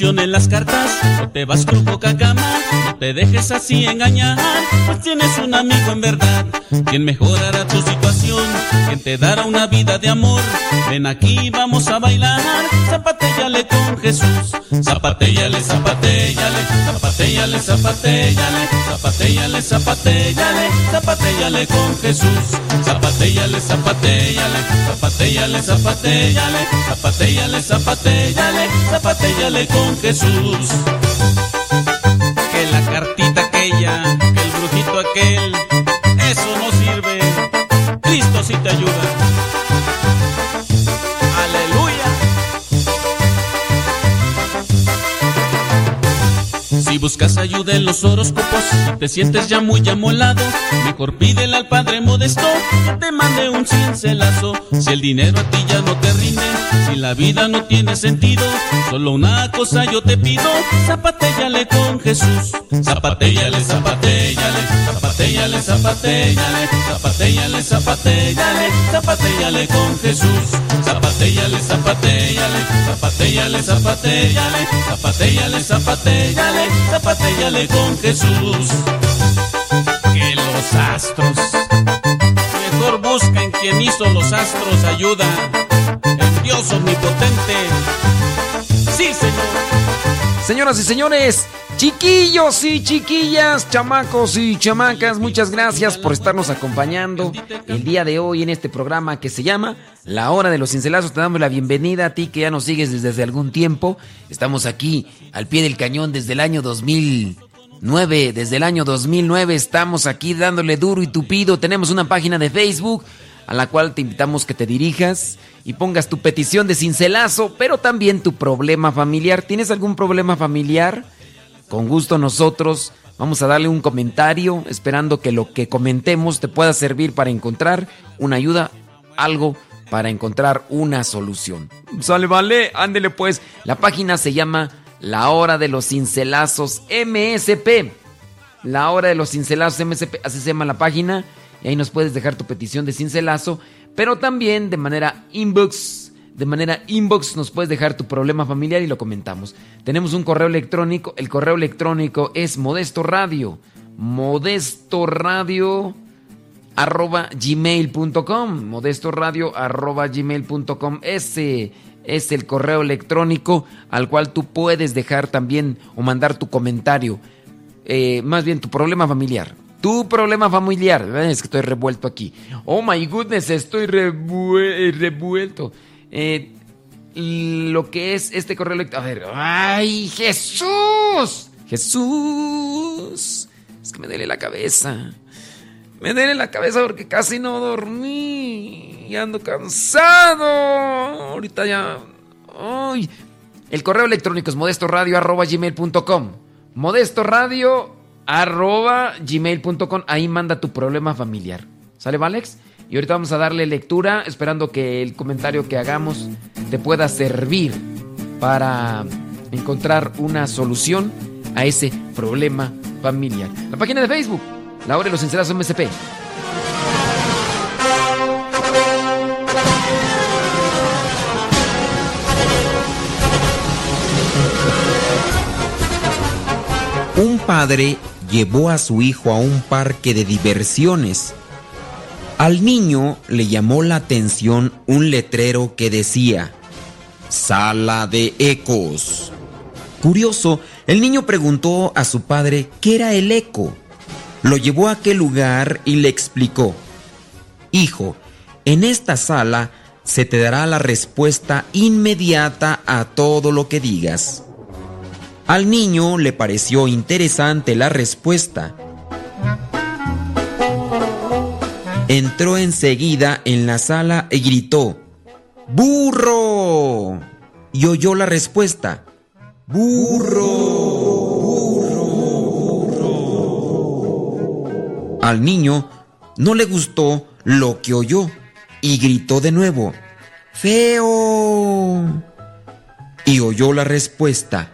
en las cartas, no te vas poca no te dejes así engañar, pues tienes un amigo en verdad, quien mejorará tu situación, te dará una vida de amor. Ven aquí, vamos a bailar, zapatéllale con Jesús, zapatéllale, zapatéllale, zapatéllale, zapatéllale, zapatéllale, zapatéllale, zapatéllale con Jesús, zapatéllale, zapatéllale, zapatéllale, zapatéllale, zapatéllale, zapatéllale, zapatéllale con Jesús. Que la cartita aquella, que el brujito aquel. Cristo sí te ayuda. Buscas ayuda en los horóscopos, te sientes ya muy amolado, mejor pídele al Padre Modesto que te mande un cincelazo. Si el dinero a ti ya no te rinde, si la vida no tiene sentido, solo una cosa yo te pido, zapatéllale con Jesús. Zapatéllale, zapatéllale, zapatéllale, zapatéllale, zapatéllale, zapatéllale, zapatéllale con Jesús. Zapatéllale, zapatéllale, zapatéllale, zapatéllale, zapatéllale, zapatéllale, zapatéllale con Jesús. Que los astros, mejor busquen quien hizo los astros ayuda, en Dios omnipotente. Sí, Señor. Señoras y señores, chiquillos y chiquillas, chamacos y chamacas, muchas gracias por estarnos acompañando el día de hoy en este programa que se llama La Hora de los Cincelazos. Te damos la bienvenida a ti que ya nos sigues desde, desde algún tiempo. Estamos aquí al pie del cañón desde el año 2009. Desde el año 2009 estamos aquí dándole duro y tupido. Tenemos una página de Facebook a la cual te invitamos que te dirijas y pongas tu petición de cincelazo, pero también tu problema familiar. ¿Tienes algún problema familiar? Con gusto nosotros vamos a darle un comentario, esperando que lo que comentemos te pueda servir para encontrar una ayuda, algo para encontrar una solución. Sale, vale, ándele pues. La página se llama La Hora de los Cincelazos MSP. La Hora de los Cincelazos MSP, así se llama la página. Y ahí nos puedes dejar tu petición de cincelazo, pero también de manera inbox. De manera inbox nos puedes dejar tu problema familiar y lo comentamos. Tenemos un correo electrónico. El correo electrónico es modesto radio. Modesto arroba gmail.com. Modesto radio gmail.com. Ese es el correo electrónico al cual tú puedes dejar también o mandar tu comentario. Eh, más bien tu problema familiar. Tu problema familiar. Es que estoy revuelto aquí. Oh my goodness, estoy revue- revuelto. Eh, lo que es este correo electrónico. A ver, ¡ay, Jesús! Jesús. Es que me duele la cabeza. Me duele la cabeza porque casi no dormí. Y ando cansado. Ahorita ya. El correo electrónico es modestoradio.gmail.com modestoradio.gmail.com Ahí manda tu problema familiar. ¿Sale, Valex? Y ahorita vamos a darle lectura, esperando que el comentario que hagamos te pueda servir para encontrar una solución a ese problema familiar. La página de Facebook, La Hora de los Sinceros MSP. Un padre llevó a su hijo a un parque de diversiones. Al niño le llamó la atención un letrero que decía, Sala de Ecos. Curioso, el niño preguntó a su padre qué era el eco. Lo llevó a aquel lugar y le explicó, Hijo, en esta sala se te dará la respuesta inmediata a todo lo que digas. Al niño le pareció interesante la respuesta. Entró enseguida en la sala y gritó, ¡Burro! Y oyó la respuesta, ¡Burro! Al niño no le gustó lo que oyó y gritó de nuevo, ¡Feo! Y oyó la respuesta,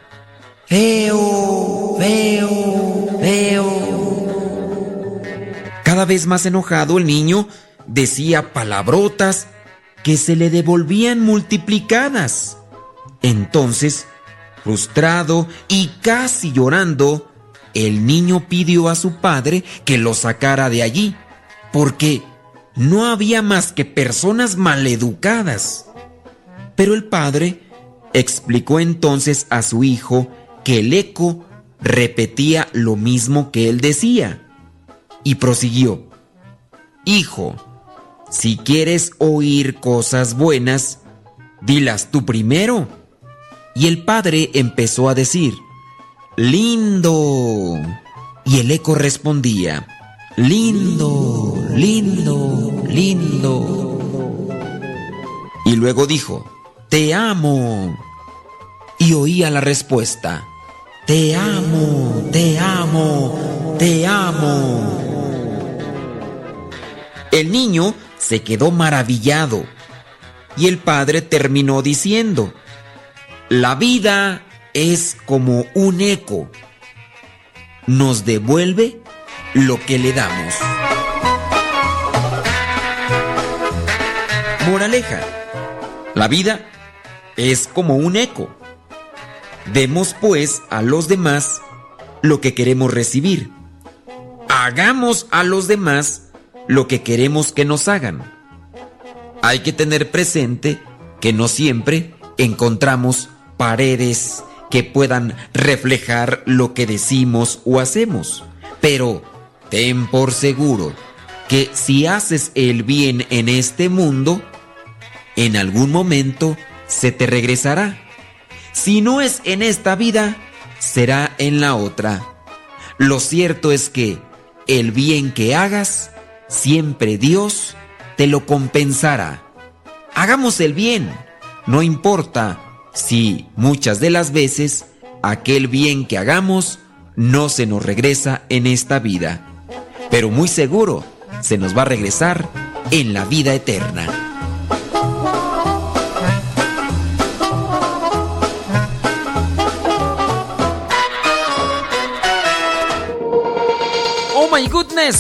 feo, feo, feo. Cada vez más enojado el niño decía palabrotas que se le devolvían multiplicadas. Entonces, frustrado y casi llorando, el niño pidió a su padre que lo sacara de allí, porque no había más que personas maleducadas. Pero el padre explicó entonces a su hijo que el eco repetía lo mismo que él decía, y prosiguió, Hijo, si quieres oír cosas buenas, dilas tú primero. Y el padre empezó a decir, lindo. Y el eco respondía, lindo, lindo, lindo. Y luego dijo, te amo. Y oía la respuesta, te amo, te amo, te amo. El niño se quedó maravillado y el padre terminó diciendo, la vida es como un eco. Nos devuelve lo que le damos. Moraleja. La vida es como un eco. Demos pues a los demás lo que queremos recibir. Hagamos a los demás lo que queremos que nos hagan. Hay que tener presente que no siempre encontramos paredes que puedan reflejar lo que decimos o hacemos. Pero ten por seguro que si haces el bien en este mundo, en algún momento se te regresará. Si no es en esta vida, será en la otra. Lo cierto es que el bien que hagas, siempre Dios te lo compensará. Hagamos el bien, no importa si muchas de las veces aquel bien que hagamos no se nos regresa en esta vida, pero muy seguro se nos va a regresar en la vida eterna.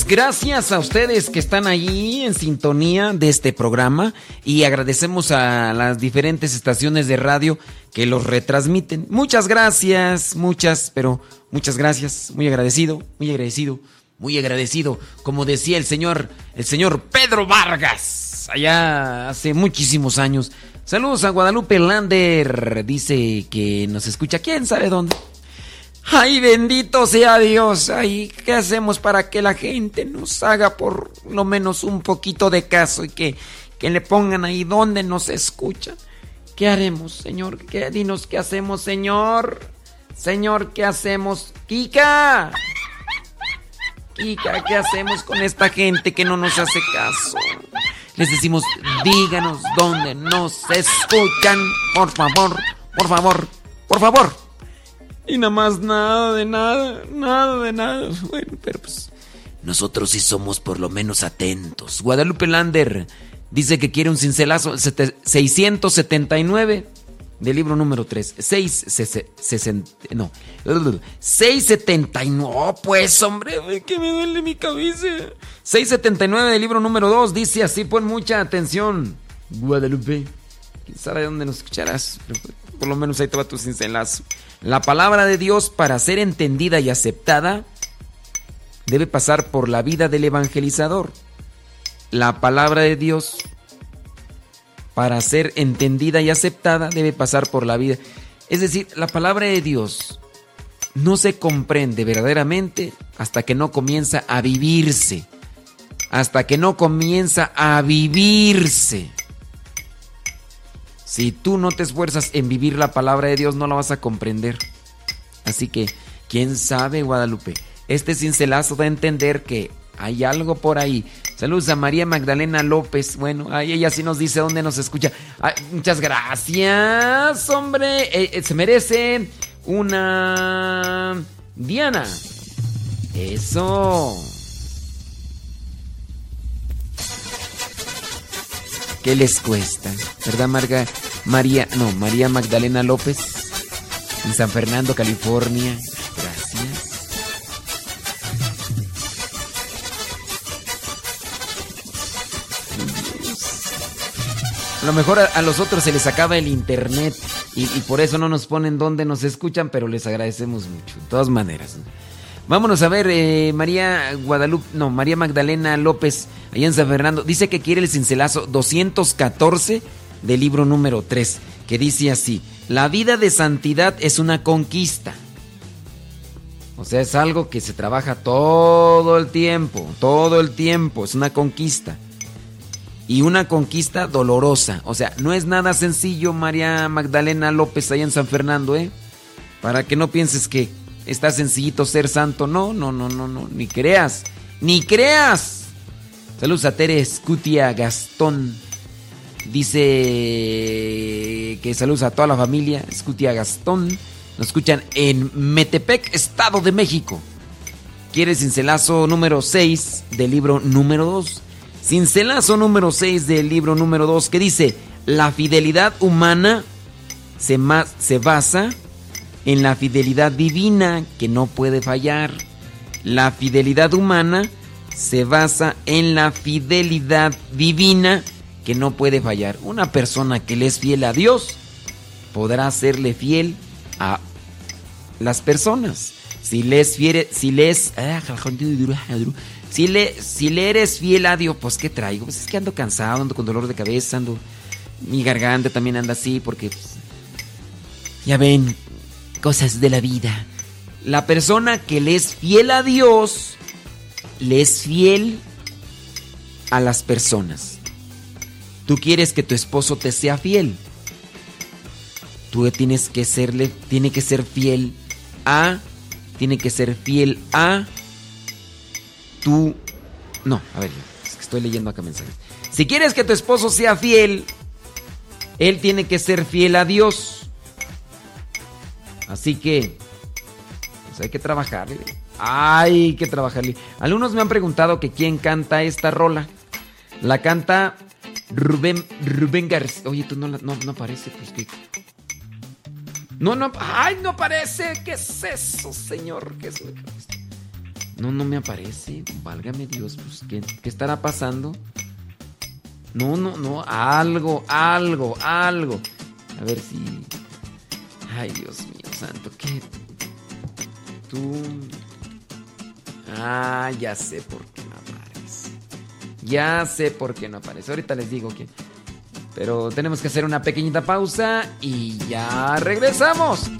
Gracias a ustedes que están ahí en sintonía de este programa y agradecemos a las diferentes estaciones de radio que los retransmiten. Muchas gracias, muchas, pero muchas gracias, muy agradecido, muy agradecido, muy agradecido, como decía el señor, el señor Pedro Vargas, allá hace muchísimos años. Saludos a Guadalupe Lander, dice que nos escucha, quién sabe dónde. Ay, bendito sea Dios. Ay, ¿qué hacemos para que la gente nos haga por lo menos un poquito de caso y que, que le pongan ahí donde nos escuchan? ¿Qué haremos, Señor? ¿Qué, dinos qué hacemos, Señor. Señor, ¿qué hacemos? Kika. Kika, ¿qué hacemos con esta gente que no nos hace caso? Les decimos, díganos dónde nos escuchan. Por favor, por favor, por favor. Y nada más nada de nada, nada de nada. Bueno, pero pues nosotros sí somos por lo menos atentos. Guadalupe Lander dice que quiere un cincelazo 679 del libro número 3. 660, no. 679. Oh, pues, hombre, que me duele mi cabeza. 679 del libro número 2 dice así, pon mucha atención. Guadalupe, quién sabe dónde nos escucharás. Por lo menos ahí te va tu cincelazo. La palabra de Dios para ser entendida y aceptada debe pasar por la vida del evangelizador. La palabra de Dios para ser entendida y aceptada debe pasar por la vida. Es decir, la palabra de Dios no se comprende verdaderamente hasta que no comienza a vivirse. Hasta que no comienza a vivirse. Si tú no te esfuerzas en vivir la palabra de Dios, no la vas a comprender. Así que, ¿quién sabe, Guadalupe? Este cincelazo da a entender que hay algo por ahí. Saludos a María Magdalena López. Bueno, ahí ella sí nos dice dónde nos escucha. muchas gracias, hombre. Eh, eh, se merece una Diana. Eso. ¿Qué les cuesta? ¿Verdad, Marga? María, no, María Magdalena López. en San Fernando, California. Gracias. A lo mejor a, los otros se les acaba el internet y, por eso no nos ponen dónde nos escuchan, pero les agradecemos mucho. De todas maneras. Vámonos a ver, eh, María Guadalupe, no, María Magdalena López, allá en San Fernando, dice que quiere el cincelazo 214 del libro número 3, que dice así, la vida de santidad es una conquista. O sea, es algo que se trabaja todo el tiempo, todo el tiempo, es una conquista. Y una conquista dolorosa. O sea, no es nada sencillo, María Magdalena López, allá en San Fernando, ¿eh? Para que no pienses que está sencillito ser santo. No, no, no, no, no, ni creas, ni creas. Saludos a Tere Scutia Gastón. Dice que saludos a toda la familia. Scutia Gastón. Nos escuchan en Metepec, Estado de México. ¿Quieres cincelazo número 6 del libro número 2? Cincelazo número 6 del libro número 2 que dice, la fidelidad humana se, se basa en la fidelidad divina que no puede fallar. La fidelidad humana se basa en la fidelidad divina que no puede fallar. Una persona que le es fiel a Dios podrá serle fiel a las personas. Si le es fiel, si le es, ah, si le, si le eres fiel a Dios, pues ¿qué traigo? Pues es que ando cansado, ando con dolor de cabeza, ando, mi garganta también anda así porque, pues, ya ven, cosas de la vida. La persona que le es fiel a Dios, le es fiel a las personas. Tú quieres que tu esposo te sea fiel. Tú tienes que serle, tiene que ser fiel a, tiene que ser fiel a tú. No, a ver, es que estoy leyendo acá mensajes. Si quieres que tu esposo sea fiel, él tiene que ser fiel a Dios. Así que, pues hay que trabajarle. Hay que trabajarle. Algunos me han preguntado que quién canta esta rola. La canta Rubén, Rubén García. Oye, tú no, no, no aparece, pues que. No, no, ay, no aparece. ¿Qué es eso, señor? ¿Qué es eso? No, no me aparece. Válgame Dios, pues, ¿qué, ¿qué estará pasando? No, no, no, algo, algo, algo. A ver si. Ay, Dios mío santo, ¿qué? Tú... Ah, ya sé por qué no aparece. Ya sé por qué no aparece. Ahorita les digo que... Pero tenemos que hacer una pequeñita pausa y ya regresamos.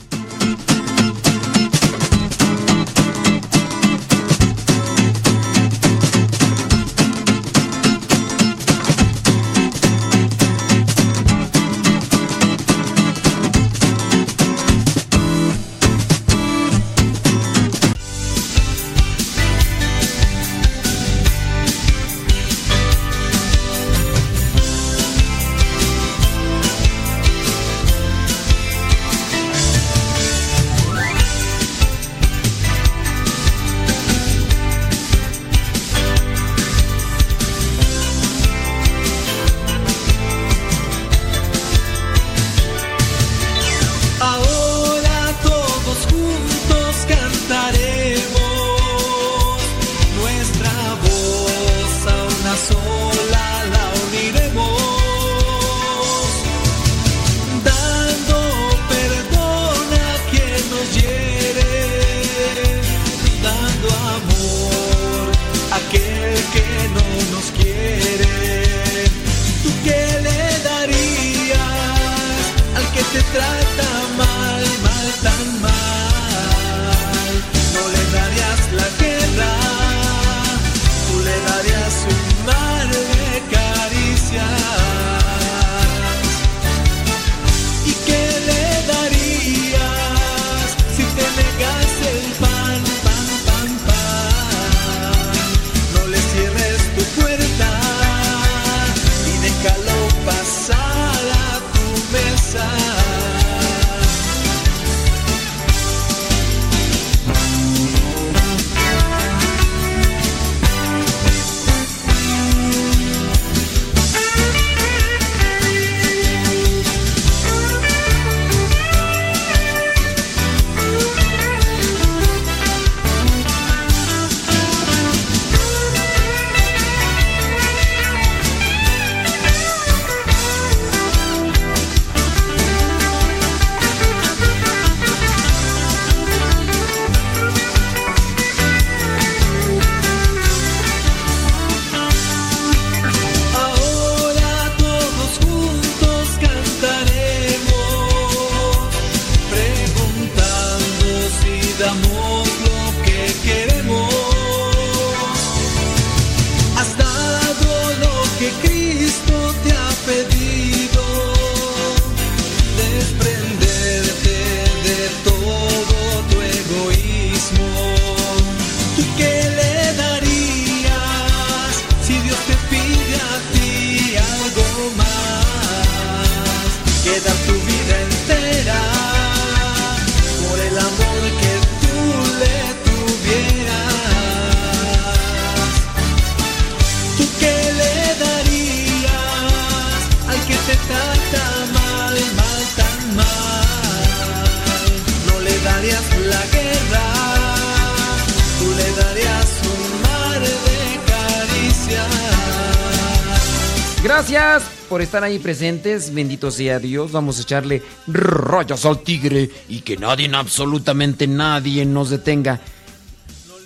Estar ahí presentes. Bendito sea Dios. Vamos a echarle rayas al tigre y que nadie, absolutamente nadie nos detenga.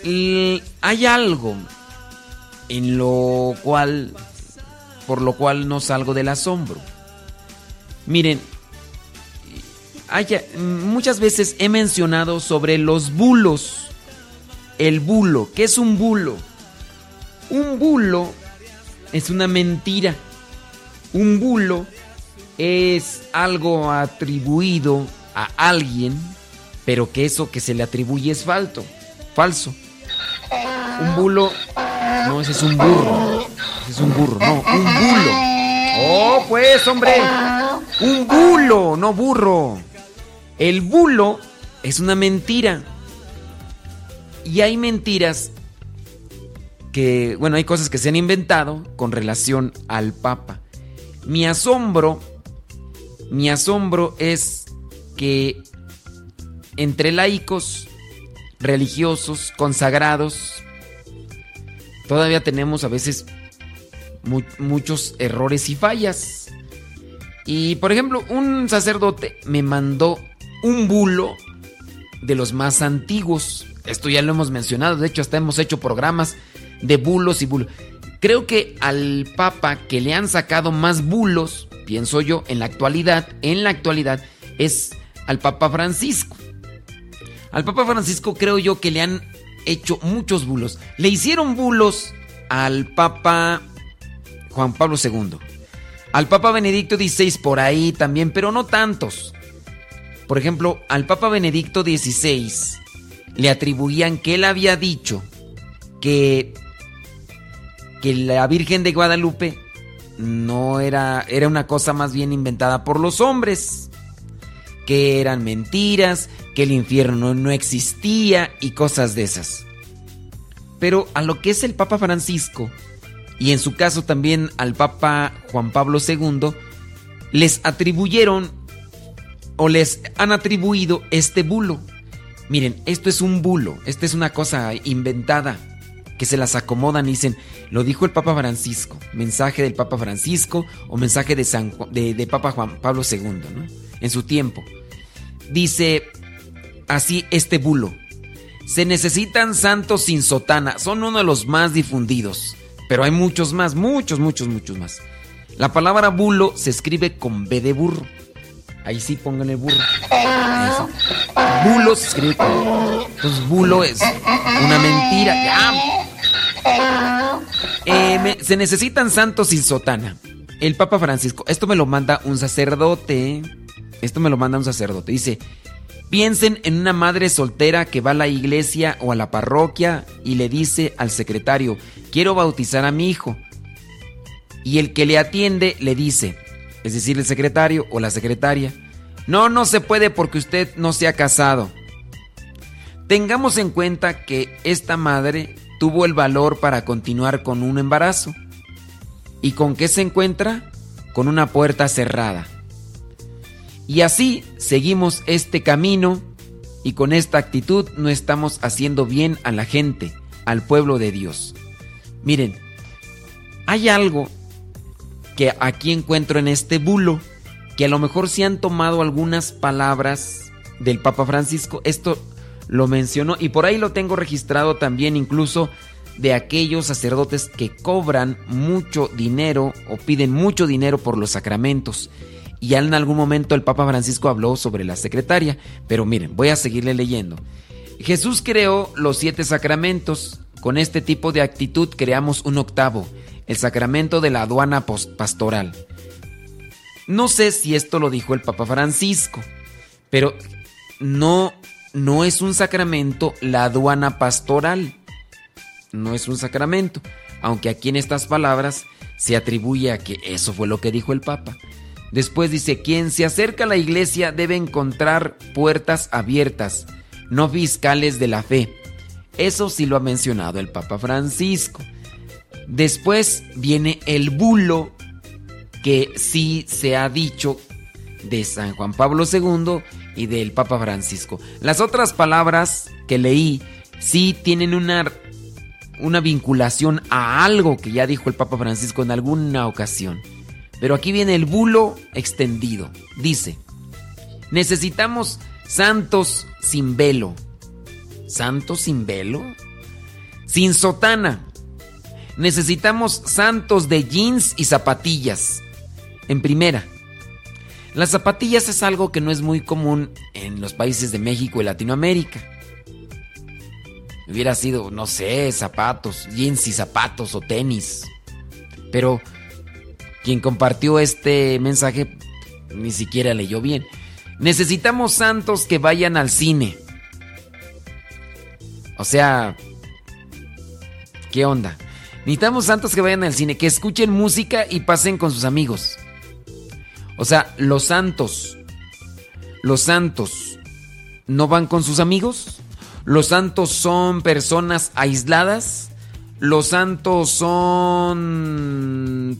hay algo en lo cual, por lo cual no salgo del asombro. Miren, muchas veces he mencionado sobre los bulos. El bulo, ¿qué es un bulo? Un bulo es una mentira. Un bulo es algo atribuido a alguien, pero que eso que se le atribuye es falso. Falso. Un bulo. No, ese es un burro. Ese es un burro, no, un bulo. Oh, pues, hombre. Un bulo, no burro. El bulo es una mentira. Y hay mentiras que, bueno, hay cosas que se han inventado con relación al Papa. Mi asombro, mi asombro es que entre laicos, religiosos, consagrados, todavía tenemos a veces muchos errores y fallas. Y por ejemplo, un sacerdote me mandó un bulo de los más antiguos. Esto ya lo hemos mencionado, de hecho hasta hemos hecho programas de bulos y bulos. Creo que al Papa que le han sacado más bulos, pienso yo, en la actualidad, en la actualidad, es al Papa Francisco. Al Papa Francisco creo yo que le han hecho muchos bulos. Le hicieron bulos al Papa Juan Pablo II. Al Papa Benedicto XVI por ahí también, pero no tantos. Por ejemplo, al Papa Benedicto XVI le atribuían que él había dicho que que la Virgen de Guadalupe no era, era una cosa más bien inventada por los hombres, que eran mentiras, que el infierno no existía y cosas de esas. Pero a lo que es el Papa Francisco, y en su caso también al Papa Juan Pablo II, les atribuyeron o les han atribuido este bulo. Miren, esto es un bulo, esta es una cosa inventada que se las acomodan y dicen, lo dijo el Papa Francisco, mensaje del Papa Francisco o mensaje de, San, de, Papa Juan Pablo II, ¿no? En su tiempo. Dice así este bulo. Se necesitan santos sin sotana, son uno de los más difundidos, pero hay muchos más, muchos, muchos, muchos más. La palabra bulo se escribe con B de burro. Ahí sí pongan el burro. Bulo se escribe con... Entonces bulo es una mentira. Ya, eh, se necesitan santos sin sotana. El Papa Francisco, esto me lo manda un sacerdote. Esto me lo manda un sacerdote. Dice, piensen en una madre soltera que va a la iglesia o a la parroquia y le dice al secretario, quiero bautizar a mi hijo. Y el que le atiende le dice, es decir, el secretario o la secretaria, no, no se puede porque usted no se ha casado. Tengamos en cuenta que esta madre tuvo el valor para continuar con un embarazo. ¿Y con qué se encuentra? Con una puerta cerrada. Y así seguimos este camino y con esta actitud no estamos haciendo bien a la gente, al pueblo de Dios. Miren, hay algo que aquí encuentro en este bulo, que a lo mejor se han tomado algunas palabras del Papa Francisco. Esto lo mencionó y por ahí lo tengo registrado también incluso de aquellos sacerdotes que cobran mucho dinero o piden mucho dinero por los sacramentos. Y en algún momento el Papa Francisco habló sobre la secretaria, pero miren, voy a seguirle leyendo. Jesús creó los siete sacramentos. Con este tipo de actitud creamos un octavo, el sacramento de la aduana pastoral. No sé si esto lo dijo el Papa Francisco, pero no no es un sacramento la aduana pastoral. No es un sacramento, aunque aquí en estas palabras se atribuye a que eso fue lo que dijo el Papa. Después dice, quien se acerca a la iglesia debe encontrar puertas abiertas, no fiscales de la fe. Eso sí lo ha mencionado el Papa Francisco. Después viene el bulo, que sí se ha dicho de San Juan Pablo II y del Papa Francisco. Las otras palabras que leí sí tienen una, una vinculación a algo que ya dijo el Papa Francisco en alguna ocasión. Pero aquí viene el bulo extendido. Dice, necesitamos santos sin velo. ¿Santos sin velo? Sin sotana. Necesitamos santos de jeans y zapatillas. En primera, las zapatillas es algo que no es muy común en los países de México y Latinoamérica. Hubiera sido, no sé, zapatos, jeans y zapatos o tenis. Pero quien compartió este mensaje ni siquiera leyó bien. Necesitamos santos que vayan al cine. O sea, ¿qué onda? Necesitamos santos que vayan al cine, que escuchen música y pasen con sus amigos. O sea, los santos, los santos no van con sus amigos. Los santos son personas aisladas. Los santos son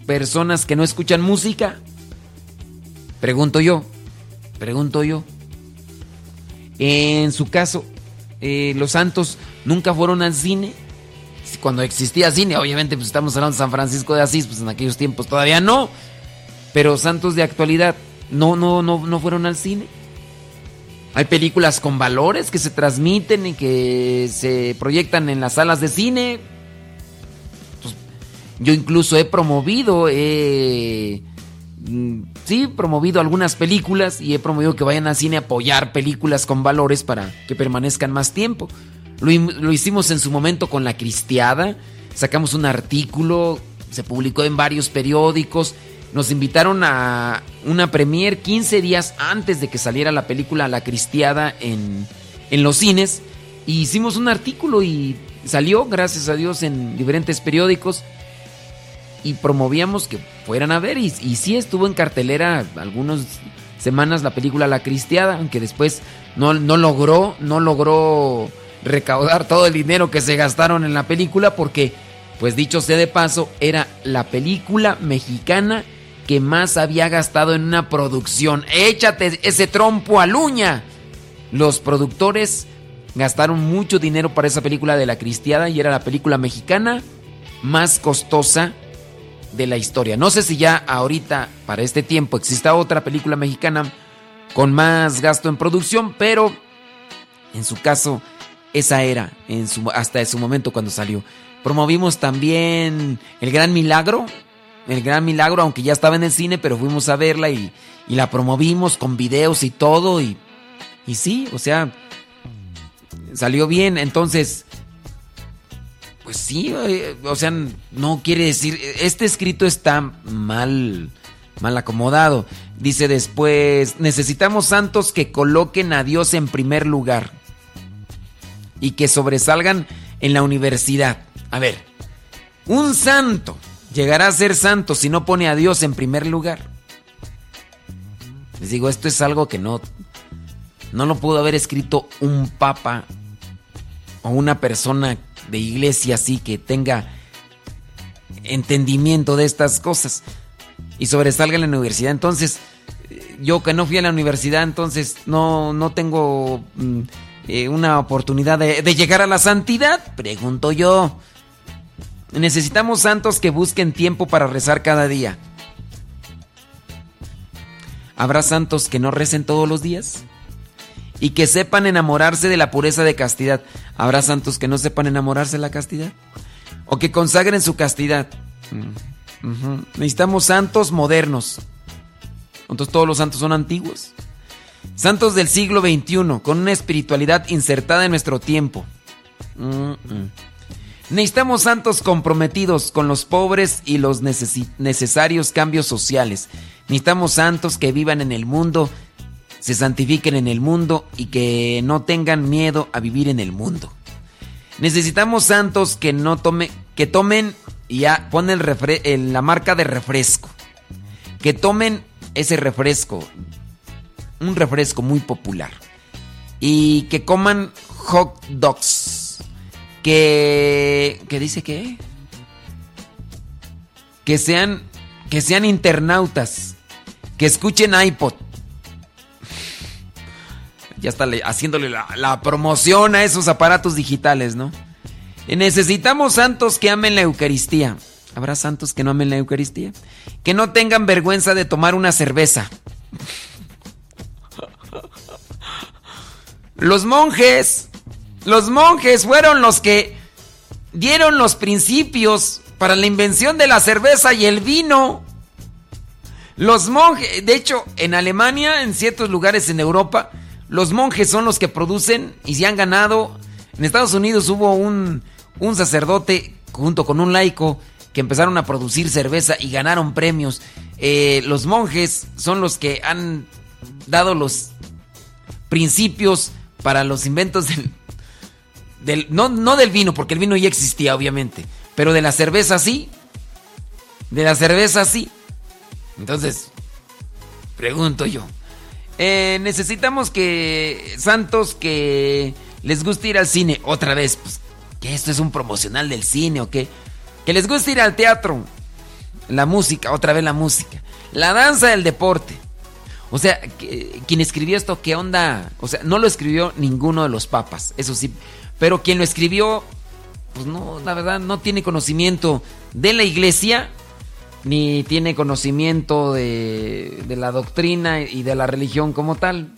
personas que no escuchan música. Pregunto yo, pregunto yo. En su caso, eh, los santos nunca fueron al cine. Cuando existía cine, obviamente, pues estamos hablando de San Francisco de Asís, pues en aquellos tiempos todavía no. Pero santos de actualidad no, no, no, no fueron al cine. Hay películas con valores que se transmiten y que se proyectan en las salas de cine. Yo incluso he promovido, mm, sí, promovido algunas películas y he promovido que vayan al cine a apoyar películas con valores para que permanezcan más tiempo. Lo hicimos en su momento con La Cristiada, sacamos un artículo, se publicó en varios periódicos nos invitaron a una premier 15 días antes de que saliera la película La Cristiada en, los cines. Hicimos un artículo y salió, gracias a Dios, en diferentes periódicos. Y promovíamos que fueran a ver. Y, y sí estuvo en cartelera algunas semanas la película La Cristiada, aunque después no, no logró, no logró recaudar todo el dinero que se gastaron en la película porque, pues dicho sea de paso, era la película mexicana que más había gastado en una producción. Échate ese trompo a luña. Los productores gastaron mucho dinero para esa película de la Cristiada y era la película mexicana más costosa de la historia. No sé si ya ahorita, para este tiempo, exista otra película mexicana con más gasto en producción, pero en su caso, esa era hasta su momento cuando salió. Promovimos también El Gran Milagro, el gran milagro, aunque ya estaba en el cine, pero fuimos a verla y, la promovimos con videos y todo. Y, y sí, o sea, salió bien. Entonces, pues sí, eh, o sea, no quiere decir, este escrito está mal, mal acomodado. Dice después, necesitamos santos que coloquen a Dios en primer lugar y que sobresalgan en la universidad. A ver, un santo llegará a ser santo si no pone a Dios en primer lugar. Les digo, esto es algo que no, no lo pudo haber escrito un papa o una persona de iglesia así que tenga entendimiento de estas cosas y sobresalga en la universidad. Entonces, yo que no fui a la universidad, entonces no, no tengo mm, eh, una oportunidad de, de llegar a la santidad, pregunto yo. Necesitamos santos que busquen tiempo para rezar cada día. ¿Habrá santos que no recen todos los días? Y que sepan enamorarse de la pureza de castidad. ¿Habrá santos que no sepan enamorarse de la castidad? ¿O que consagren su castidad? Mm, Necesitamos santos modernos. Entonces todos los santos son antiguos. Santos del siglo XXI, con una espiritualidad insertada en nuestro tiempo. Mm, mm. Necesitamos santos comprometidos con los pobres y los necesarios cambios sociales. Necesitamos santos que vivan en el mundo, se santifiquen en el mundo y que no tengan miedo a vivir en el mundo. Necesitamos santos que no tome, que tomen y ya ponen la marca de refresco. Que tomen ese refresco, un refresco muy popular. Y que coman hot dogs que que dice que que sean que sean internautas, que escuchen iPod. Ya está haciéndole la, la promoción a esos aparatos digitales, ¿no? Necesitamos santos que amen la Eucaristía. ¿Habrá santos que no amen la Eucaristía? Que no tengan vergüenza de tomar una cerveza. Los monjes, los monjes fueron los que dieron los principios para la invención de la cerveza y el vino. Los monjes, de hecho, en Alemania, en ciertos lugares en Europa, los monjes son los que producen y se han ganado. En Estados Unidos hubo un, un sacerdote junto con un laico que empezaron a producir cerveza y ganaron premios. Eh, los monjes son los que han dado los principios para los inventos del, no, no del vino, porque el vino ya existía, obviamente, pero de la cerveza sí. De la cerveza sí. Entonces, pregunto yo. Eh, necesitamos que santos que les guste ir al cine otra vez, pues, que esto es un promocional del cine o qué. Que les guste ir al teatro, la música, otra vez la música, la danza, el deporte. O sea, quien escribió esto, ¿qué onda? O sea, no lo escribió ninguno de los papas, eso sí. Pero quien lo escribió, pues no, la verdad, no tiene conocimiento de la iglesia, ni tiene conocimiento de, la doctrina y de la religión como tal.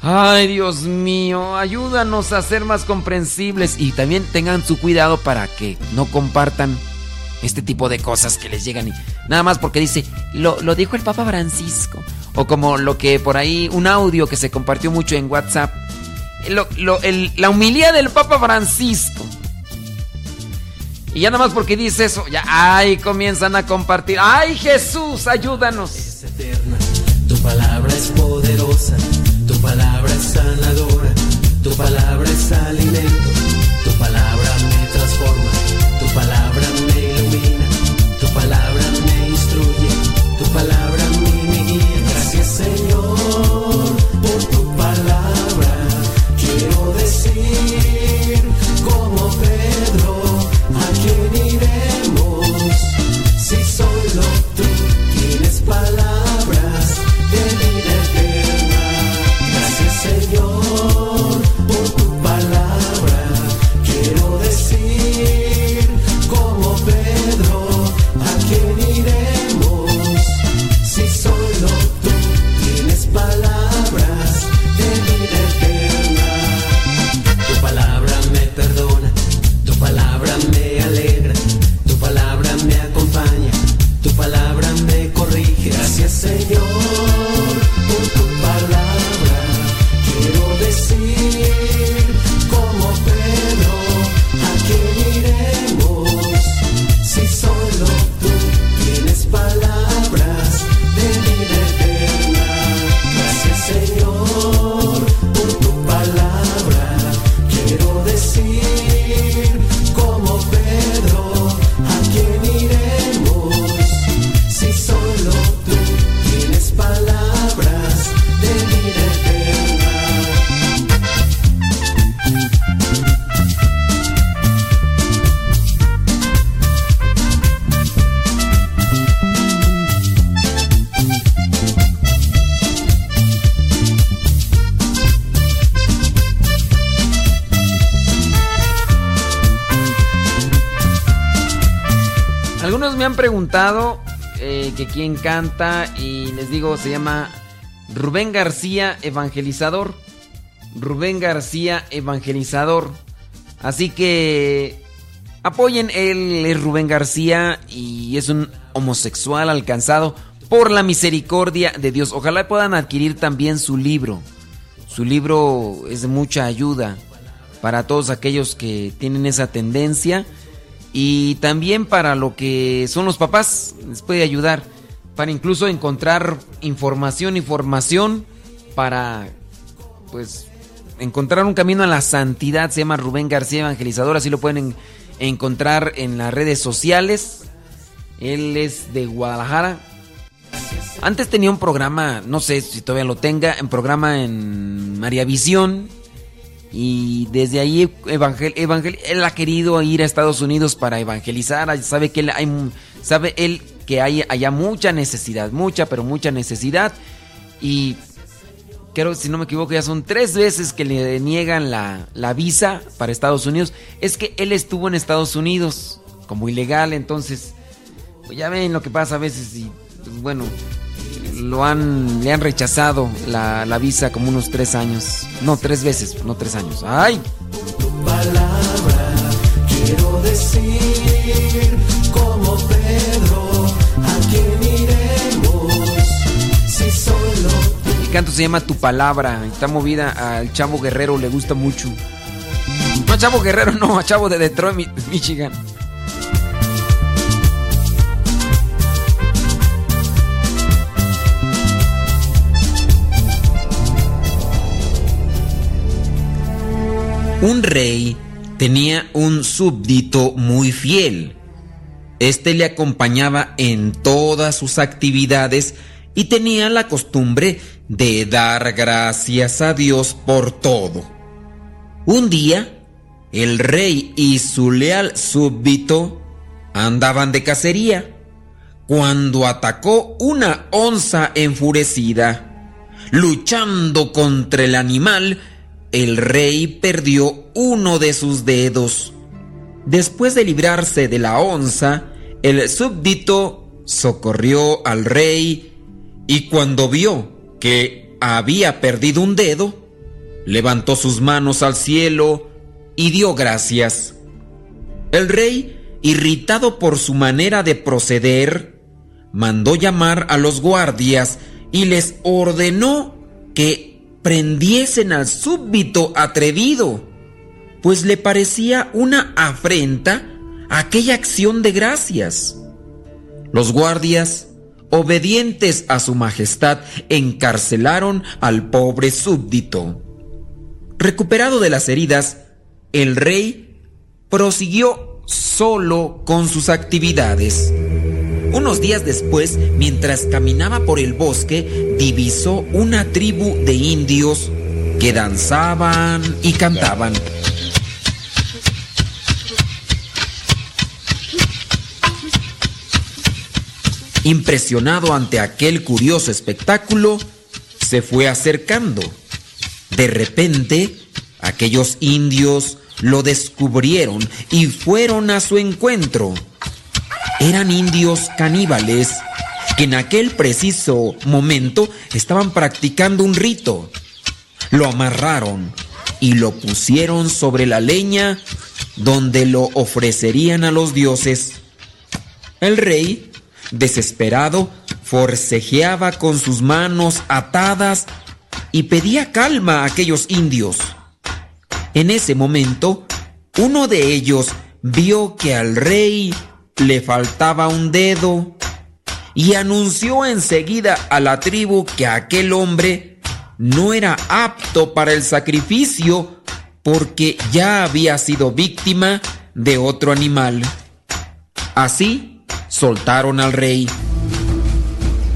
Ay, Dios mío, ayúdanos a ser más comprensibles y también tengan su cuidado para que no compartan este tipo de cosas que les llegan y nada más porque dice, lo, lo dijo el Papa Francisco. O como lo que por ahí, un audio que se compartió mucho en WhatsApp. La humildad del Papa Francisco. Y ya nada más porque dice eso, ya, ay, comienzan a compartir. Ay, Jesús, ayúdanos. Es eterna, tu palabra es poderosa, tu palabra es sanadora, tu palabra es alimento, tu palabra me transforma, tu palabra me preguntado eh, que quién canta y les digo, se llama Rubén García Evangelizador. Rubén García Evangelizador. Así que apoyen, él es Rubén García y es un homosexual alcanzado por la misericordia de Dios. Ojalá puedan adquirir también su libro. Su libro es de mucha ayuda para todos aquellos que tienen esa tendencia y también para lo que son los papás, les puede ayudar para incluso encontrar información y formación para pues encontrar un camino a la santidad. Se llama Rubén García Evangelizador, así lo pueden en- encontrar en las redes sociales. Él es de Guadalajara. Antes tenía un programa, no sé si todavía lo tenga, un programa en María Visión. Y desde ahí evangel, evangel- él ha querido ir a Estados Unidos para evangelizar. Sabe que él hay, sabe él que hay allá mucha necesidad, mucha, pero mucha necesidad. Y creo, si no me equivoco, ya son tres veces que le niegan la, la visa para Estados Unidos. Es que él estuvo en Estados Unidos como ilegal, entonces pues ya ven lo que pasa a veces y pues bueno, lo han, le han rechazado la, la, visa como unos tres años. No, tres veces, no tres años. ¡Ay! El canto se llama Tu Palabra. Está movida al Chavo Guerrero, le gusta mucho. No Chavo Guerrero, no, a Chavo de Detroit, Michigan. Un rey tenía un súbdito muy fiel. Este le acompañaba en todas sus actividades y tenía la costumbre de dar gracias a Dios por todo. Un día, el rey y su leal súbdito andaban de cacería cuando atacó una onza enfurecida. Luchando contra el animal, el rey perdió uno de sus dedos. Después de librarse de la onza, el súbdito socorrió al rey y cuando vio que había perdido un dedo, levantó sus manos al cielo y dio gracias. El rey, irritado por su manera de proceder, mandó llamar a los guardias y les ordenó que prendiesen al súbdito atrevido, pues le parecía una afrenta aquella acción de gracias. Los guardias, obedientes a su majestad, encarcelaron al pobre súbdito. Recuperado de las heridas, el rey prosiguió solo con sus actividades. Unos días después, mientras caminaba por el bosque, divisó una tribu de indios que danzaban y cantaban. Impresionado ante aquel curioso espectáculo, se fue acercando. De repente, aquellos indios lo descubrieron y fueron a su encuentro eran indios caníbales que en aquel preciso momento estaban practicando un rito. Lo amarraron y lo pusieron sobre la leña donde lo ofrecerían a los dioses. El rey, desesperado, forcejeaba con sus manos atadas y pedía calma a aquellos indios. En ese momento, uno de ellos vio que al rey le faltaba un dedo y anunció enseguida a la tribu que aquel hombre no era apto para el sacrificio porque ya había sido víctima de otro animal. Así soltaron al rey.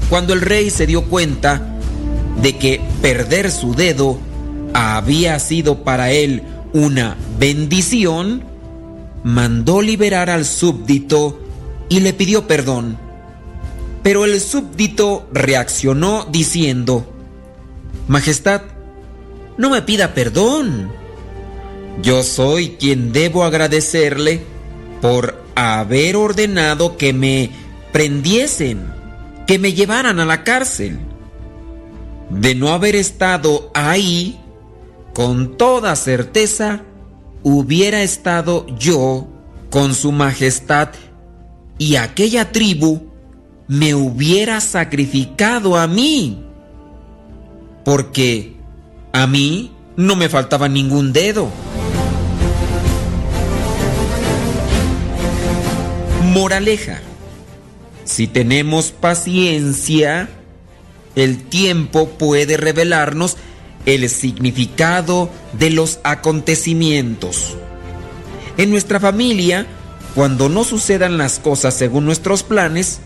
Cuando el rey se dio cuenta de que perder su dedo había sido para él una bendición, mandó liberar al súbdito y le pidió perdón. Pero el súbdito reaccionó diciendo, Majestad, no me pida perdón. Yo soy quien debo agradecerle por haber ordenado que me prendiesen, que me llevaran a la cárcel. De no haber estado ahí, con toda certeza, hubiera estado yo con su majestad y aquella tribu me hubiera sacrificado a mí. Porque a mí no me faltaba ningún dedo. Moraleja. Si tenemos paciencia, el tiempo puede revelarnos el significado de los acontecimientos. En nuestra familia, cuando no sucedan las cosas según nuestros planes,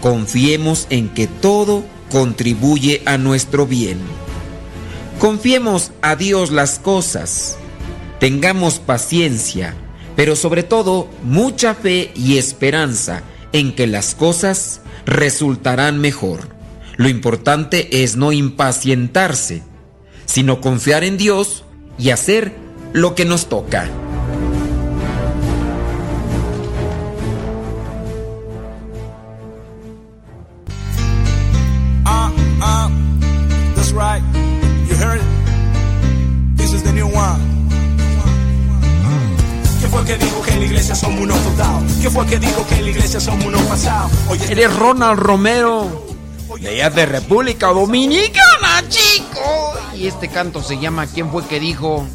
confiemos en que todo contribuye a nuestro bien. Confiemos a Dios las cosas, tengamos paciencia, pero sobre todo mucha fe y esperanza en que las cosas resultarán mejor. Lo importante es no impacientarse, sino confiar en Dios y hacer lo que nos toca. Eres Ronald Romero. De allá de República Dominicana, chico. Y este canto se llama ¿Quién fue que dijo?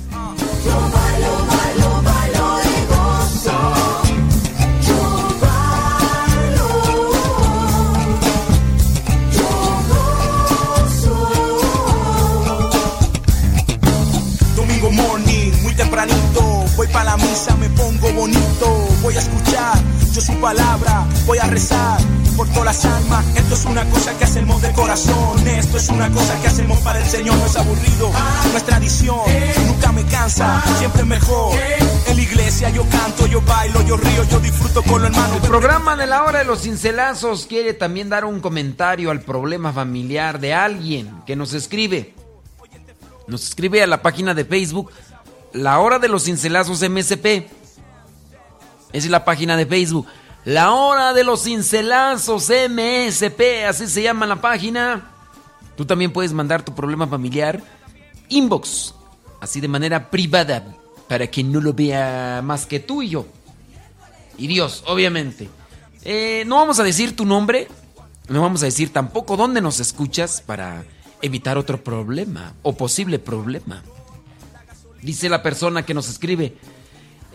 Domingo morning, muy tempranito, voy para la misa, me pongo bonito, voy a escuchar yo su palabra, voy a rezar por todas las almas. Esto es una cosa que hacemos de corazón, esto es una cosa que hacemos para el Señor, no es aburrido, no es tradición, nunca me cansa, siempre mejor. En la iglesia yo canto, yo bailo, yo río, yo disfruto con los hermanos. El programa de la hora de los cincelazos quiere también dar un comentario al problema familiar de alguien que nos escribe. Nos escribe a la página de Facebook La Hora de los Cincelazos MSP. Esa es la página de Facebook. La Hora de los Cincelazos MSP. Así se llama la página. Tú también puedes mandar tu problema familiar. Inbox. Así de manera privada. Para que no lo vea más que tú y yo. Y Dios, obviamente. Eh, no vamos a decir tu nombre. No vamos a decir tampoco dónde nos escuchas para evitar otro problema o posible problema. Dice la persona que nos escribe.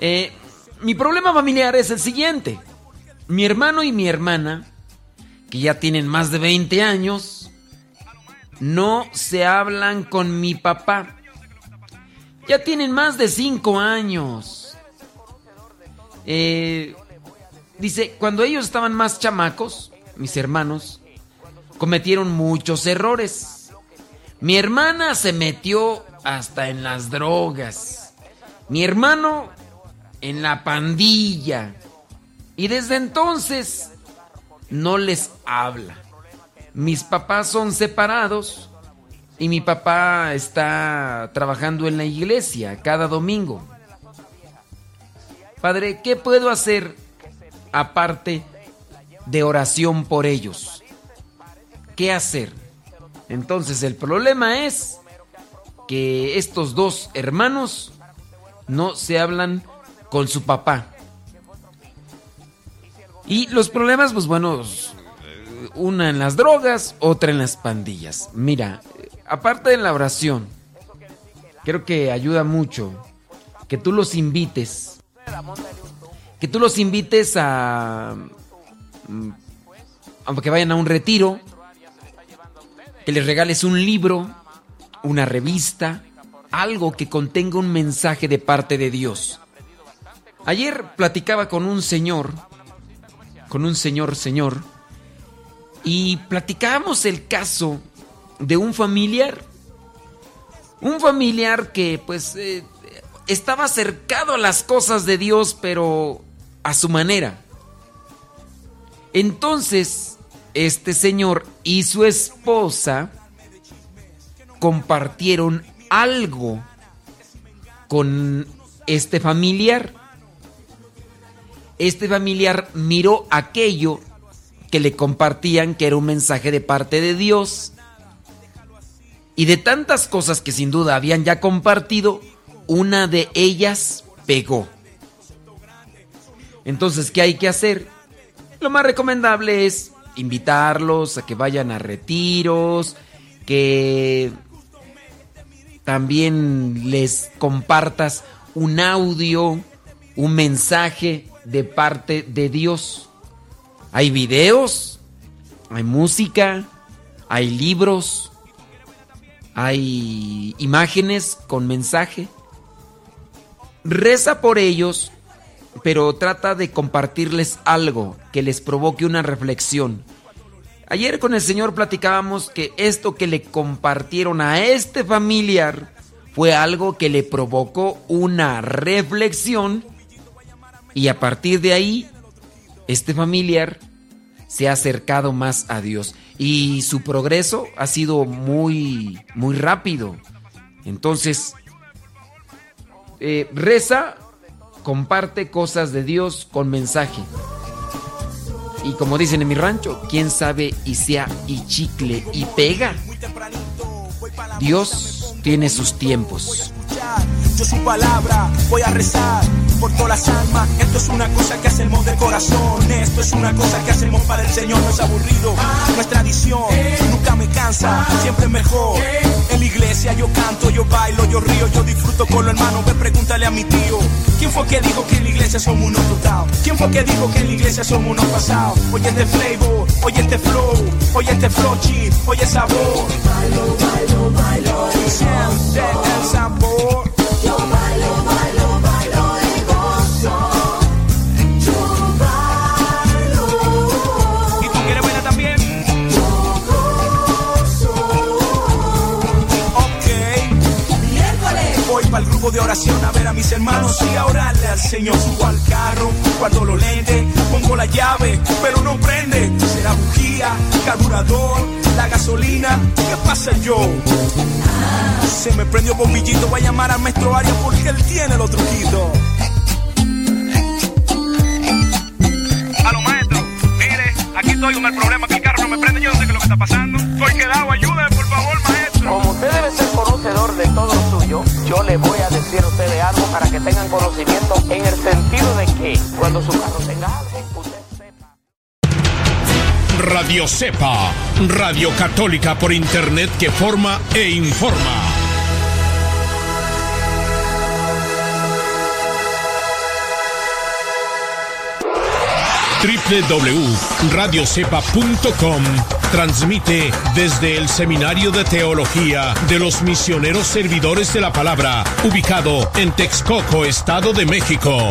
eh, mi problema familiar es el siguiente. Mi hermano y mi hermana, que ya tienen más de 20 años, no se hablan con mi papá. Ya tienen más de 5 años. Eh, dice, cuando ellos estaban más chamacos, mis hermanos, cometieron muchos errores. Mi hermana se metió hasta en las drogas. Mi hermano en la pandilla. Y desde entonces no les habla. Mis papás son separados y mi papá está trabajando en la iglesia cada domingo. Padre, ¿qué puedo hacer aparte de oración por ellos? ¿Qué hacer? Entonces el problema es que estos dos hermanos no se hablan con su papá. Y los problemas, pues bueno, una en las drogas, otra en las pandillas. Mira, aparte de la oración, creo que ayuda mucho que tú los invites. Que tú los invites a... mm, a que vayan a un retiro. Que les regales un libro, una revista, algo que contenga un mensaje de parte de Dios. Ayer platicaba con un señor, con un señor señor, y platicábamos el caso de un familiar. Un familiar que pues eh, estaba acercado a las cosas de Dios, pero a su manera. Entonces, este señor y su esposa compartieron algo con este familiar. Este familiar miró aquello que le compartían, que era un mensaje de parte de Dios. Y de tantas cosas que sin duda habían ya compartido, una de ellas pegó. Entonces, ¿qué hay que hacer? Lo más recomendable es invitarlos a que vayan a retiros, que también les compartas un audio, un mensaje de parte de Dios. Hay videos, hay música, hay libros, hay imágenes con mensaje. Reza por ellos, pero trata de compartirles algo que les provoque una reflexión. Ayer con el Señor platicábamos que esto que le compartieron a este familiar fue algo que le provocó una reflexión y a partir de ahí este familiar se ha acercado más a Dios y su progreso ha sido muy muy rápido. Entonces eh, reza, comparte cosas de Dios con mensaje. Y como dicen en mi rancho, quién sabe y sea y chicle y pega. Dios tiene sus tiempos. Yo su palabra voy a rezar por todas las almas. Esto es una cosa que hacemos de corazón. Esto es una cosa que hacemos para el Señor. No es aburrido, no es tradición. Nunca me cansa, siempre mejor. En la iglesia yo canto, yo bailo, yo río, yo disfruto con los hermanos. Ve, pregúntale a mi tío. ¿Quién fue que dijo que en la iglesia somos unos total? ¿Quién fue que dijo que en la iglesia somos unos pasados? Oye este flavor, oye este flow, oye este flow chip, oye sabor. Bailo, bailo, bailo. Siente el sabor. El grupo de oración a ver a mis hermanos y a orarle al Señor. Subo al carro, guardo los lentes, pongo la llave, pero no prende. Será bujía, carburador, la gasolina. ¿Qué pasa yo? Se me prendió bombillito, voy a llamar al maestro Arias porque él tiene los truquitos. Aló, maestro. Mire, aquí estoy con el problema que el carro no me prende. Yo no sé qué es lo que está pasando. Estoy quedado. Ayúdeme, yo le voy a decir a ustedes algo para que tengan conocimiento en el sentido de que cuando su carro tenga usted sepa. Radio Cepa, Radio Católica por Internet que forma e informa. www.radiocepa.com transmite desde el Seminario de Teología de los Misioneros Servidores de la Palabra, ubicado en Texcoco, Estado de México.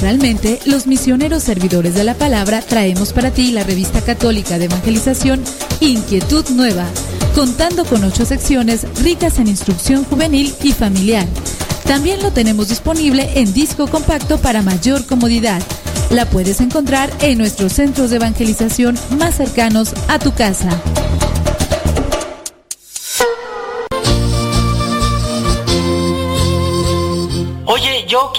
Bimestralmente, los misioneros servidores de la palabra traemos para ti la revista católica de evangelización Inquietud Nueva, contando con ocho secciones ricas en instrucción juvenil y familiar. También lo tenemos disponible en disco compacto para mayor comodidad. La puedes encontrar en nuestros centros de evangelización más cercanos a tu casa.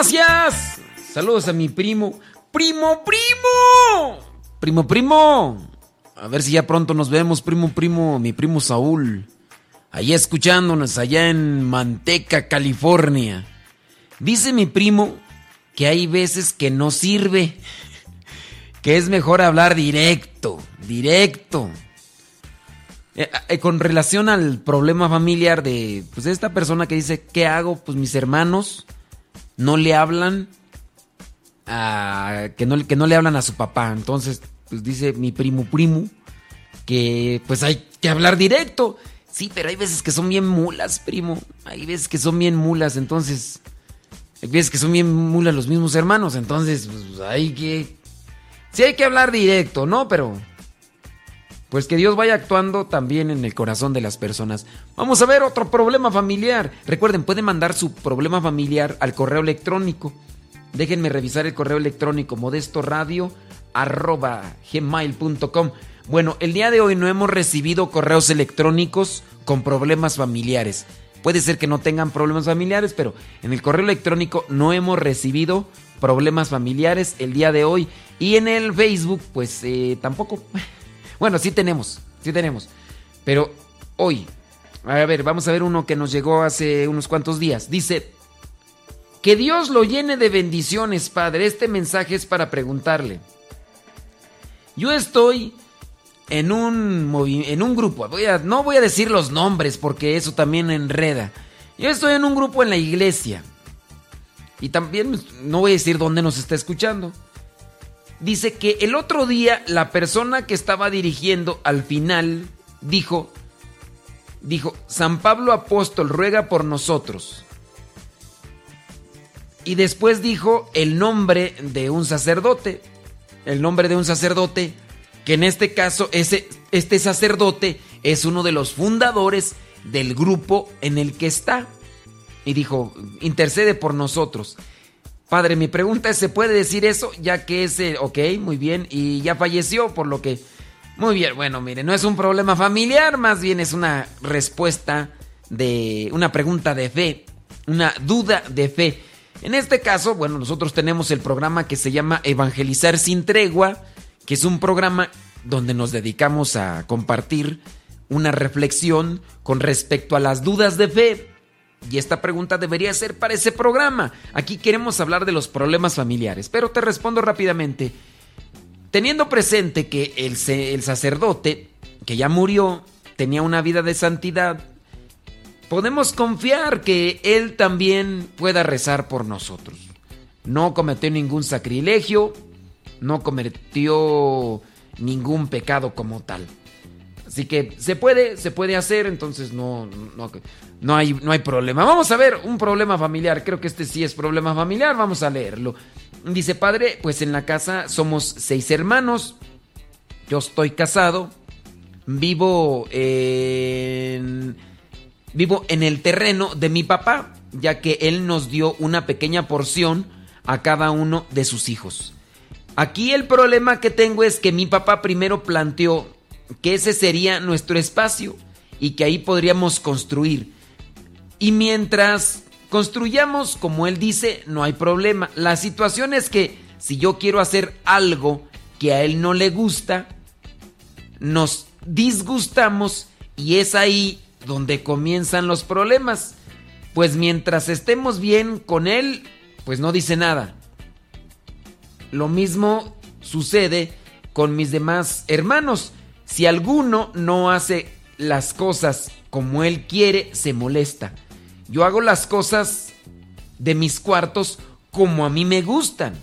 Gracias. Saludos a mi primo. Primo, primo. Primo, primo. A ver si ya pronto nos vemos, primo, primo, mi primo Saúl. Allá escuchándonos, allá en Manteca, California. Dice mi primo que hay veces que no sirve. Que es mejor hablar directo, directo. Eh, eh, con relación al problema familiar de pues esta persona que dice, ¿qué hago? Pues mis hermanos no le hablan a, que no, que no le hablan a su papá. Entonces, pues dice mi primo primo que pues hay que hablar directo. Sí, pero hay veces que son bien mulas, primo. Hay veces que son bien mulas, entonces hay veces que son bien mulas los mismos hermanos, entonces pues hay que sí hay que hablar directo, ¿no? Pero pues que Dios vaya actuando también en el corazón de las personas. Vamos a ver otro problema familiar. Recuerden, pueden mandar su problema familiar al correo electrónico. Déjenme revisar el correo electrónico modestoradio.gmail.com Bueno, el día de hoy no hemos recibido correos electrónicos con problemas familiares. Puede ser que no tengan problemas familiares, pero en el correo electrónico no hemos recibido problemas familiares el día de hoy. Y en el Facebook, pues eh, tampoco. Bueno, sí tenemos, sí tenemos. Pero hoy, a ver, vamos a ver uno que nos llegó hace unos cuantos días. Dice, que Dios lo llene de bendiciones, Padre. Este mensaje es para preguntarle. Yo estoy en un, en un grupo, no voy a decir los nombres porque eso también enreda. Yo estoy en un grupo en la iglesia. Y también no voy a decir dónde nos está escuchando dice que el otro día la persona que estaba dirigiendo al final dijo, dijo, San Pablo Apóstol ruega por nosotros. Y después dijo el nombre de un sacerdote, el nombre de un sacerdote, que en este caso ese, este sacerdote es uno de los fundadores del grupo en el que está. Y dijo, intercede por nosotros. Padre, mi pregunta es, ¿se puede decir eso? Ya que ese, ok, muy bien, y ya falleció, por lo que... Muy bien, bueno, mire, no es un problema familiar, más bien es una respuesta de una pregunta de fe, una duda de fe. En este caso, bueno, nosotros tenemos el programa que se llama Evangelizar sin tregua, que es un programa donde nos dedicamos a compartir una reflexión con respecto a las dudas de fe. Y esta pregunta debería ser para ese programa. Aquí queremos hablar de los problemas familiares, pero te respondo rápidamente. Teniendo presente que el, sacerdote, que ya murió, tenía una vida de santidad, podemos confiar que él también pueda rezar por nosotros. No cometió ningún sacrilegio, no cometió ningún pecado como tal. Así que se puede, se puede hacer, entonces no, no, hay, no hay problema. Vamos a ver un problema familiar. Creo que este sí es problema familiar. Vamos a leerlo. Dice, padre, pues en la casa somos seis hermanos. Yo estoy casado. Vivo. Vivo en el terreno de mi papá, ya que él nos dio una pequeña porción a cada uno de sus hijos. Aquí el problema que tengo es que mi papá primero planteó que ese sería nuestro espacio y que ahí podríamos construir. Y mientras construyamos, como él dice, no hay problema. La situación es que si yo quiero hacer algo que a él no le gusta, nos disgustamos y es ahí donde comienzan los problemas. Pues mientras estemos bien con él, pues no dice nada. Lo mismo sucede con mis demás hermanos. Si alguno no hace las cosas como él quiere, se molesta. Yo hago las cosas de mis cuartos como a mí me gustan.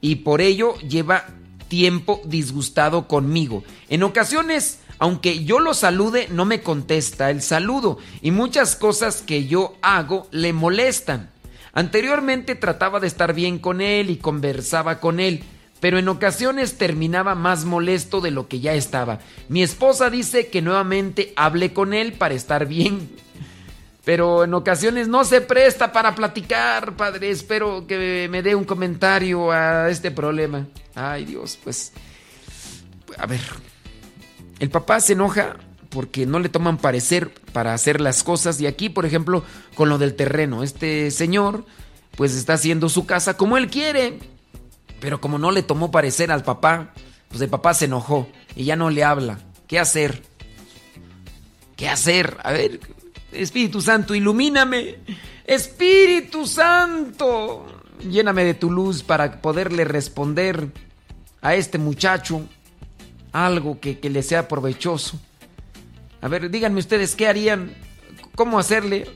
Y por ello lleva tiempo disgustado conmigo. En ocasiones, aunque yo lo salude, no me contesta el saludo. Y muchas cosas que yo hago le molestan. Anteriormente trataba de estar bien con él y conversaba con él pero en ocasiones terminaba más molesto de lo que ya estaba. Mi esposa dice que nuevamente hable con él para estar bien, pero en ocasiones no se presta para platicar, padre. Espero que me dé un comentario a este problema. Ay Dios, pues... A ver, el papá se enoja porque no le toman parecer para hacer las cosas y aquí, por ejemplo, con lo del terreno, este señor pues está haciendo su casa como él quiere pero como no le tomó parecer al papá, pues el papá se enojó y ya no le habla. ¿Qué hacer? ¿Qué hacer? A ver, Espíritu Santo, ilumíname. Espíritu Santo, lléname de tu luz para poderle responder a este muchacho algo que, que le sea provechoso. A ver, díganme ustedes qué harían, cómo hacerle.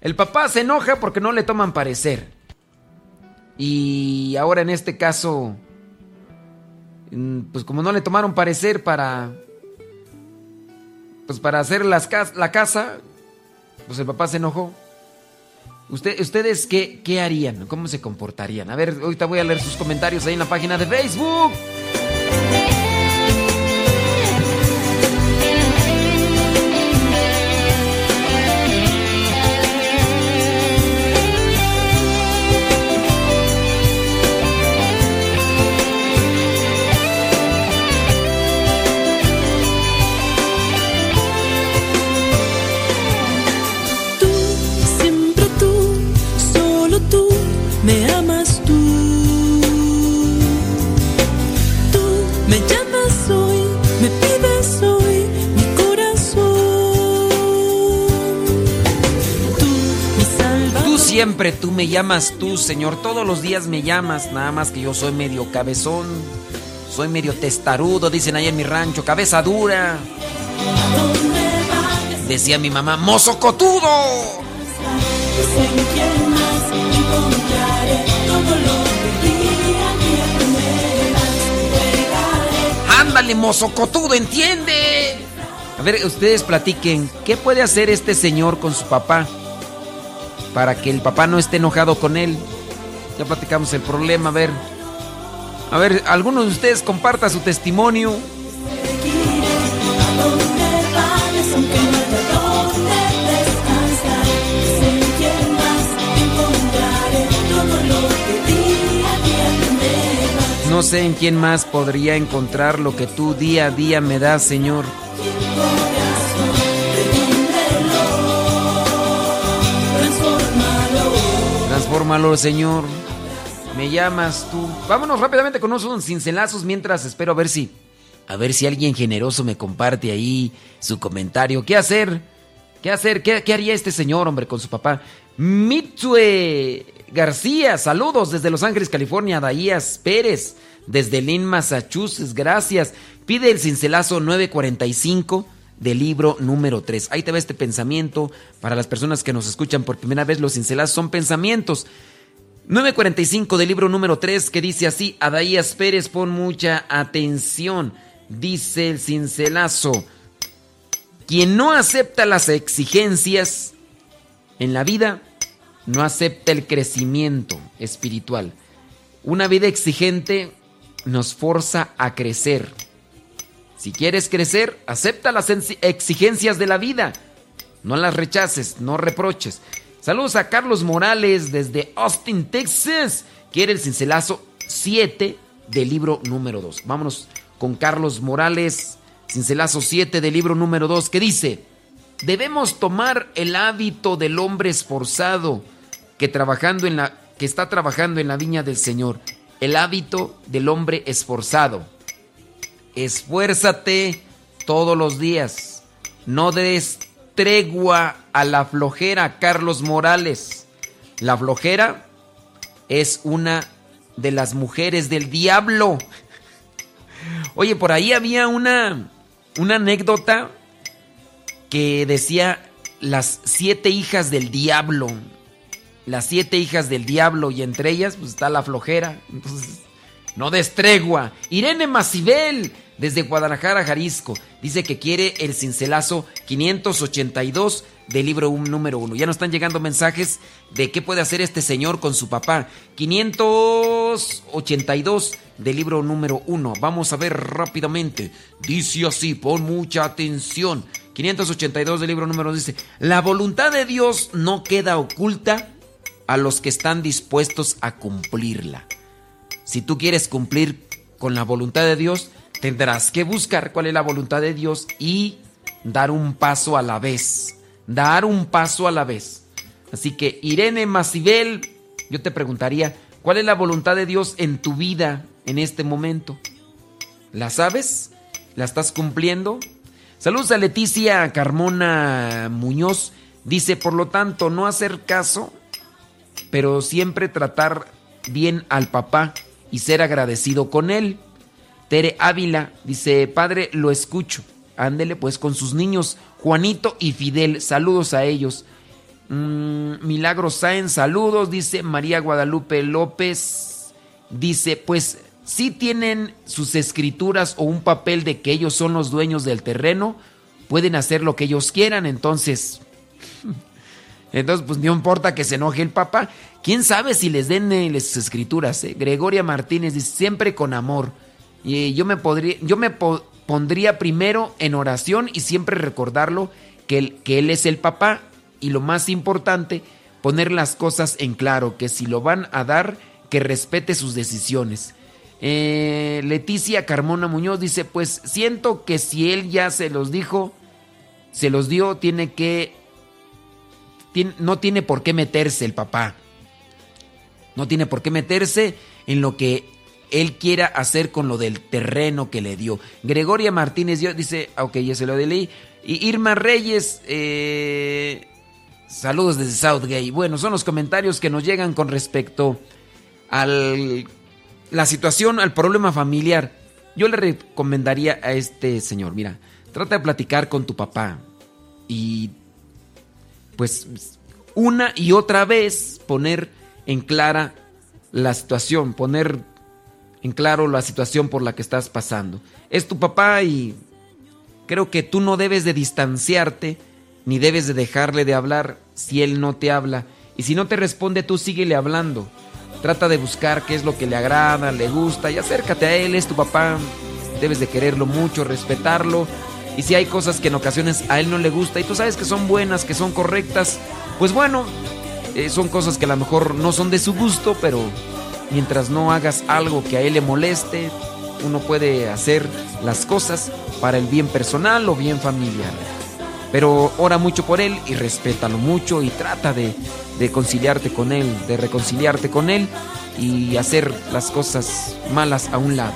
El papá se enoja porque no le toman parecer. Y ahora en este caso, mm, pues como no le tomaron parecer para, pues para hacer las, la casa, pues el papá se enojó. ¿Ustedes qué, qué harían? ¿Cómo se comportarían? A ver, ahorita voy a leer sus comentarios ahí en la página de Facebook. Tú me llamas tú, Señor. Todos los días me llamas, nada más que yo soy medio cabezón. Soy medio testarudo, dicen ahí en mi rancho, cabeza dura. Decía mi mamá, mozo cotudo. Ándale, mozo cotudo, entiende. A ver, ustedes platiquen, ¿qué puede hacer este señor con su papá? Para que el papá no esté enojado con él. Ya platicamos el problema, a ver. A ver, algunos de ustedes comparta su testimonio. No sé en quién más podría encontrar lo que tú día a día me das, Señor. Transfórmalo, Señor. Me llamas tú. Vámonos rápidamente con unos cincelazos mientras espero a ver si. A ver si alguien generoso me comparte ahí su comentario. ¿Qué hacer? ¿Qué hacer? ¿Qué, qué haría este señor, hombre, con su papá? Mitsue García, saludos desde Los Ángeles, California. Daías Pérez, desde Lynn, Massachusetts, gracias. Pide el cincelazo 945 del libro número 3. Ahí te va este pensamiento. Para las personas que nos escuchan por primera vez, los cincelazos son pensamientos. 945 del libro número 3 que dice así, Adaías Pérez, pon mucha atención. Dice el cincelazo, quien no acepta las exigencias en la vida, no acepta el crecimiento espiritual. Una vida exigente nos forza a crecer. Si quieres crecer, acepta las exigencias de la vida. No las rechaces, no reproches. Saludos a Carlos Morales desde Austin, Texas. Quiere el cincelazo 7 del libro número 2. Vámonos con Carlos Morales, cincelazo 7 del libro número 2, que dice, debemos tomar el hábito del hombre esforzado que, trabajando en la, que está trabajando en la viña del Señor. El hábito del hombre esforzado. Esfuérzate todos los días. No des tregua a la flojera, Carlos Morales. La flojera es una de las mujeres del diablo. Oye, por ahí había una, una anécdota que decía las siete hijas del diablo. Las siete hijas del diablo y entre ellas pues, está la flojera. Entonces, no destregua. Irene Macibel, desde Guadalajara, Jalisco, dice que quiere el cincelazo 582 del libro número 1. Ya nos están llegando mensajes de qué puede hacer este señor con su papá. 582 del libro número 1. Vamos a ver rápidamente. Dice así, pon mucha atención. 582 del libro número 1 dice, la voluntad de Dios no queda oculta a los que están dispuestos a cumplirla. Si tú quieres cumplir con la voluntad de Dios, tendrás que buscar cuál es la voluntad de Dios y dar un paso a la vez. Dar un paso a la vez. Así que Irene Macibel, yo te preguntaría, ¿cuál es la voluntad de Dios en tu vida en este momento? ¿La sabes? ¿La estás cumpliendo? Saludos a Leticia Carmona Muñoz. Dice, por lo tanto, no hacer caso, pero siempre tratar bien al papá y ser agradecido con él. Tere Ávila dice, padre, lo escucho. Ándele pues con sus niños, Juanito y Fidel. Saludos a ellos. Mm, Milagro saludos. Dice María Guadalupe López. Dice, pues si tienen sus escrituras o un papel de que ellos son los dueños del terreno, pueden hacer lo que ellos quieran. Entonces, entonces pues no importa que se enoje el papá. ¿Quién sabe si les den eh, las escrituras? Eh? Gregoria Martínez dice, siempre con amor. Y yo me, podría, yo me pondría primero en oración y siempre recordarlo que él, es el papá. Y lo más importante, poner las cosas en claro, que si lo van a dar, que respete sus decisiones. Eh, Leticia Carmona Muñoz dice, pues siento que si él ya se los dijo, se los dio, tiene que... no tiene por qué meterse el papá. No tiene por qué meterse en lo que él quiera hacer con lo del terreno que le dio. Gregoria Martínez dice, ok, ya se lo leí. Y Irma Reyes, eh, Saludos desde Southgate. Bueno, son los comentarios que nos llegan con respecto a la situación, al problema familiar. Yo le recomendaría a este señor, mira, trata de platicar con tu papá y pues una y otra vez poner en clara la situación, poner en claro la situación por la que estás pasando. Es tu papá y creo que tú no debes de distanciarte ni debes de dejarle de hablar si él no te habla. Y si no te responde, tú síguele hablando. Trata de buscar qué es lo que le agrada, le gusta y acércate a él, es tu papá. Debes de quererlo mucho, respetarlo. Y si hay cosas que en ocasiones a él no le gusta y tú sabes que son buenas, que son correctas, pues bueno, eh, son cosas que a lo mejor no son de su gusto, pero mientras no hagas algo que a él le moleste, uno puede hacer las cosas para el bien personal o bien familiar. Pero ora mucho por él y respétalo mucho y trata de, de conciliarte con él, de reconciliarte con él y hacer las cosas malas a un lado.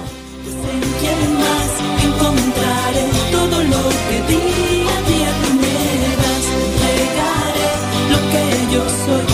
sorriso.